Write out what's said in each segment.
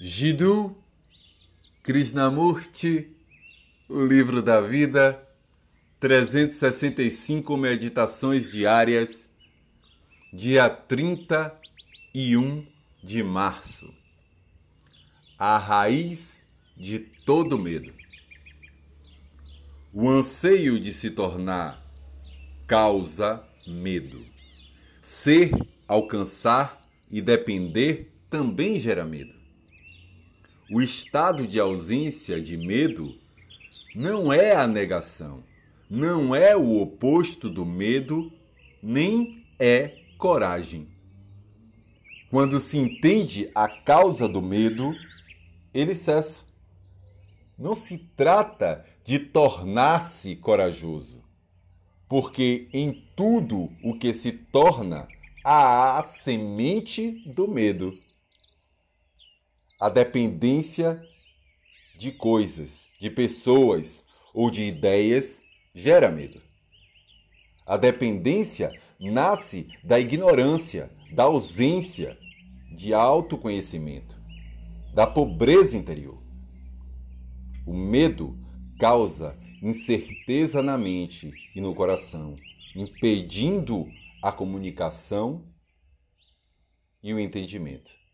Jiddu Krishnamurti, o livro da vida, 365 meditações diárias, dia 31 de março. A raiz de todo medo. O anseio de se tornar causa medo. Ser, alcançar e depender também gera medo. O estado de ausência de medo não é a negação, não é o oposto do medo, nem é coragem. Quando se entende a causa do medo, ele cessa. Não se trata de tornar-se corajoso, porque em tudo o que se torna há a semente do medo a dependência de coisas, de pessoas ou de ideias gera medo. A dependência nasce da ignorância, da ausência de autoconhecimento, da pobreza interior. O medo causa incerteza na mente e no coração, impedindo a comunicação e o entendimento.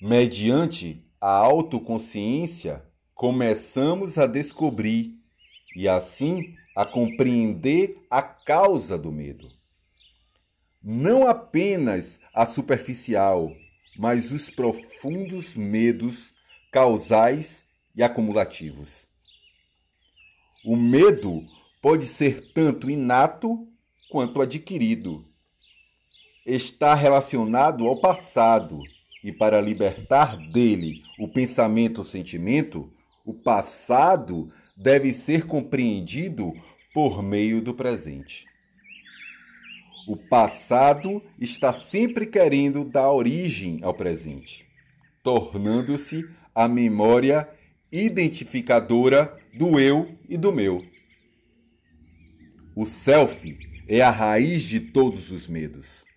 Mediante a autoconsciência, começamos a descobrir e assim a compreender a causa do medo. Não apenas a superficial, mas os profundos medos causais e acumulativos. O medo pode ser tanto inato quanto adquirido. Está relacionado ao passado e para libertar dele o pensamento ou sentimento, o passado deve ser compreendido por meio do presente. O passado está sempre querendo dar origem ao presente, tornando-se a memória identificadora do eu e do meu. O self é a raiz de todos os medos.